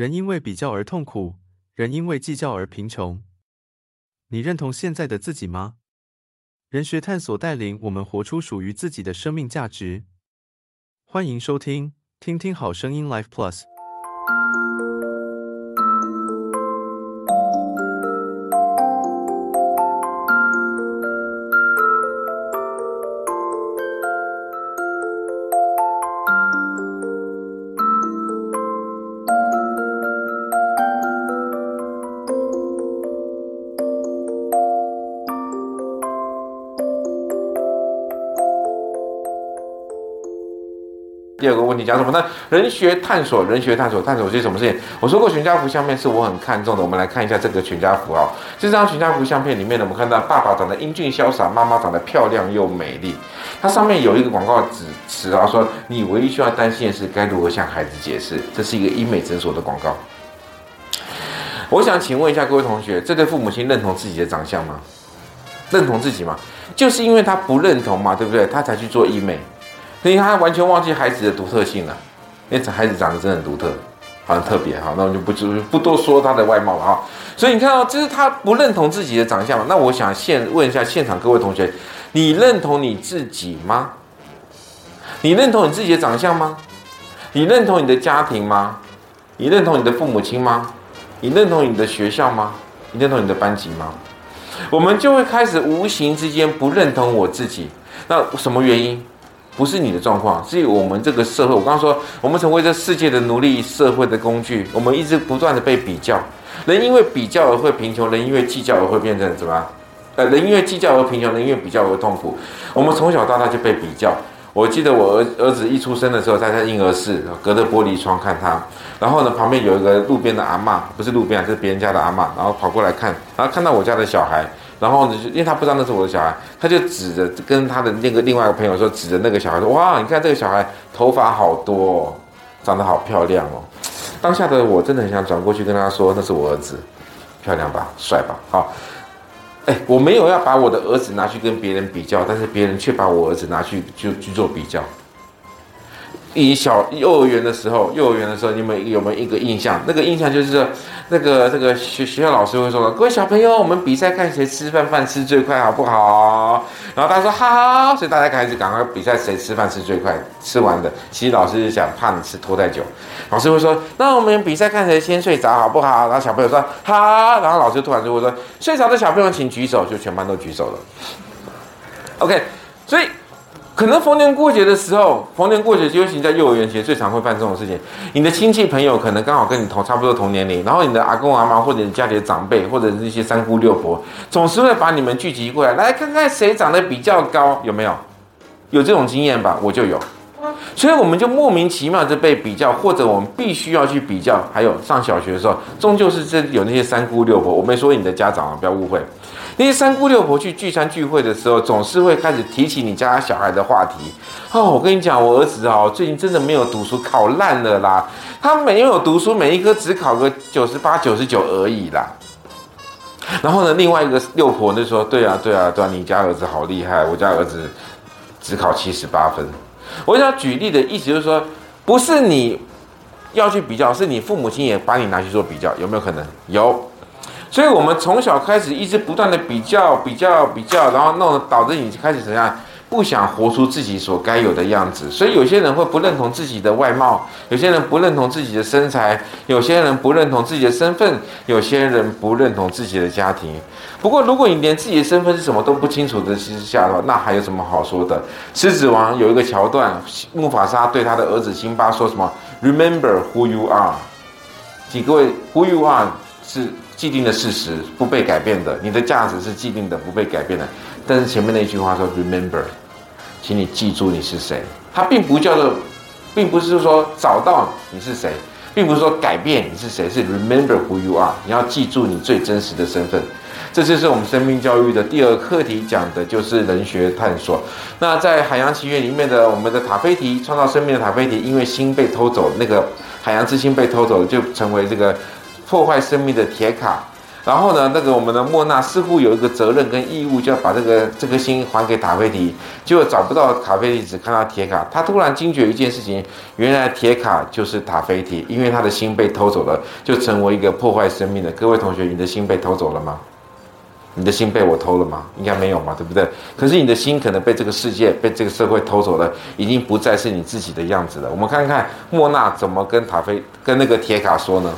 人因为比较而痛苦，人因为计较而贫穷。你认同现在的自己吗？人学探索带领我们活出属于自己的生命价值。欢迎收听，听听好声音 Life Plus。第二个问题讲什么呢？人学探索，人学探索，探索些什么事情？我说过全家福相片是我很看重的。我们来看一下这个全家福啊，这张全家福相片里面呢，我们看到爸爸长得英俊潇洒，妈妈长得漂亮又美丽。它上面有一个广告纸词啊，说你唯一需要担心的是该如何向孩子解释。这是一个医美诊所的广告。我想请问一下各位同学，这对父母亲认同自己的长相吗？认同自己吗？就是因为他不认同嘛，对不对？他才去做医美。所以他完全忘记孩子的独特性了，因为孩子长得真的很独特，好像特别哈，那我就不就不多说他的外貌了哈。所以你看哦，这是他不认同自己的长相嘛。那我想现问一下现场各位同学，你认同你自己吗？你认同你自己的长相吗？你认同你的家庭吗？你认同你的父母亲吗？你认同你的学校吗？你认同你的班级吗？我们就会开始无形之间不认同我自己。那什么原因？不是你的状况，是我们这个社会。我刚刚说，我们成为这世界的奴隶，社会的工具。我们一直不断的被比较，人因为比较而会贫穷，人因为计较而会变成什么？呃，人因为计较而贫穷，人因为比较而痛苦。我们从小到大就被比较。我记得我儿儿子一出生的时候，在他婴儿室隔着玻璃窗看他，然后呢，旁边有一个路边的阿嬷，不是路边啊，这是别人家的阿嬷，然后跑过来看，然后看到我家的小孩。然后呢，就因为他不知道那是我的小孩，他就指着跟他的那个另外一个朋友说，指着那个小孩说：“哇，你看这个小孩头发好多哦，长得好漂亮哦。”当下的我真的很想转过去跟他说：“那是我儿子，漂亮吧，帅吧？”好，哎，我没有要把我的儿子拿去跟别人比较，但是别人却把我儿子拿去就去做比较。以小幼儿园的时候，幼儿园的时候，你们有没有一个印象？那个印象就是，那个那个学学校老师会说：“各位小朋友，我们比赛看谁吃饭饭吃最快，好不好？”然后大家说：“好。”所以大家开始赶快比赛谁吃饭吃最快，吃完的。其实老师是想怕你吃拖太久，老师会说：“那我们比赛看谁先睡着，好不好？”然后小朋友说：“好。”然后老师突然就会说：“睡着的小朋友请举手。”就全班都举手了。OK，所以。可能逢年过节的时候，逢年过节，尤其在幼儿园其实最常会犯这种事情。你的亲戚朋友可能刚好跟你同差不多同年龄，然后你的阿公阿妈或者你家里的长辈，或者是一些三姑六婆，总是会把你们聚集过来，来看看谁长得比较高，有没有？有这种经验吧？我就有。所以我们就莫名其妙的被比较，或者我们必须要去比较。还有上小学的时候，终究是这有那些三姑六婆，我没说你的家长啊，不要误会。那些三姑六婆去聚餐聚会的时候，总是会开始提起你家小孩的话题。哦，我跟你讲，我儿子哦，最近真的没有读书，考烂了啦。他没有读书，每一科只考个九十八、九十九而已啦。然后呢，另外一个六婆就说：“对啊，对啊，对啊，你家儿子好厉害，我家儿子只考七十八分。”我想举例的意思就是说，不是你要去比较，是你父母亲也把你拿去做比较，有没有可能？有。所以，我们从小开始一直不断的比较、比较、比较，然后弄得导致你开始怎样？不想活出自己所该有的样子。所以，有些人会不认同自己的外貌，有些人不认同自己的身材，有些人不认同自己的身份，有些人不认同自己的家庭。不过，如果你连自己的身份是什么都不清楚的之下的话，那还有什么好说的？狮子王有一个桥段，木法沙对他的儿子辛巴说什么？Remember who you are。请各位，who you are 是。既定的事实不被改变的，你的价值是既定的不被改变的。但是前面那句话说 “remember”，请你记住你是谁。它并不叫做，并不是说找到你是谁，并不是说改变你是谁，是 “remember who you are”。你要记住你最真实的身份。这就是我们生命教育的第二课题，讲的就是人学探索。那在《海洋奇缘》里面的我们的塔菲提创造生命的塔菲提，因为心被偷走，那个海洋之心被偷走，就成为这个。破坏生命的铁卡，然后呢，那个我们的莫娜似乎有一个责任跟义务，就要把这个这颗心还给塔菲提。结果找不到塔菲提，只看到铁卡。他突然惊觉一件事情，原来铁卡就是塔菲提，因为他的心被偷走了，就成为一个破坏生命的。各位同学，你的心被偷走了吗？你的心被我偷了吗？应该没有嘛，对不对？可是你的心可能被这个世界、被这个社会偷走了，已经不再是你自己的样子了。我们看看莫娜怎么跟塔菲、跟那个铁卡说呢？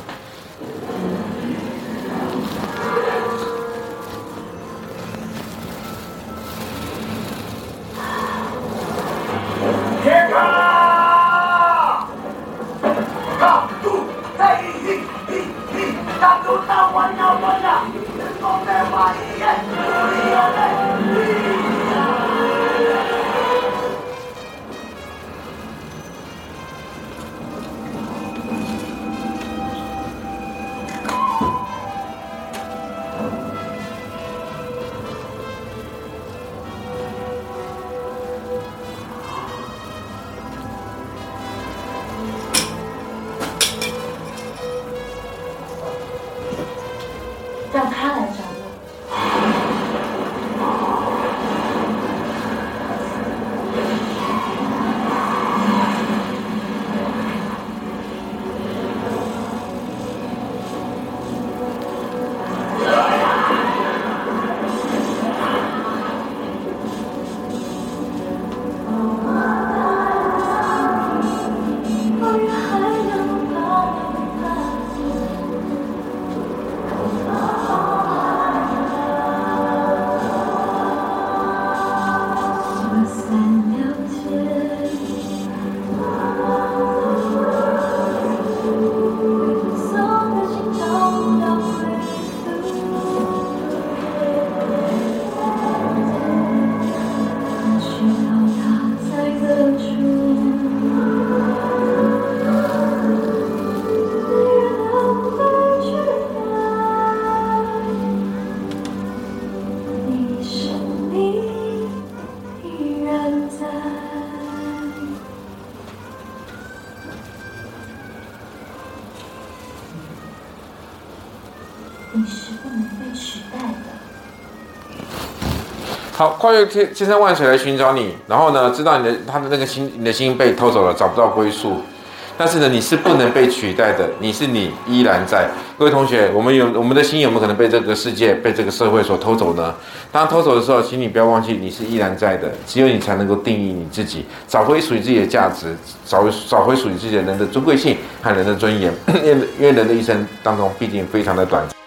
好，跨越千千山万水来寻找你，然后呢，知道你的他的那个心，你的心被偷走了，找不到归宿。但是呢，你是不能被取代的，你是你依然在。各位同学，我们有我们的心有没有可能被这个世界、被这个社会所偷走呢？当偷走的时候，请你不要忘记，你是依然在的。只有你才能够定义你自己，找回属于自己的价值，找回找回属于自己的人的尊贵性和人的尊严。因为因为人的一生当中毕竟非常的短暂。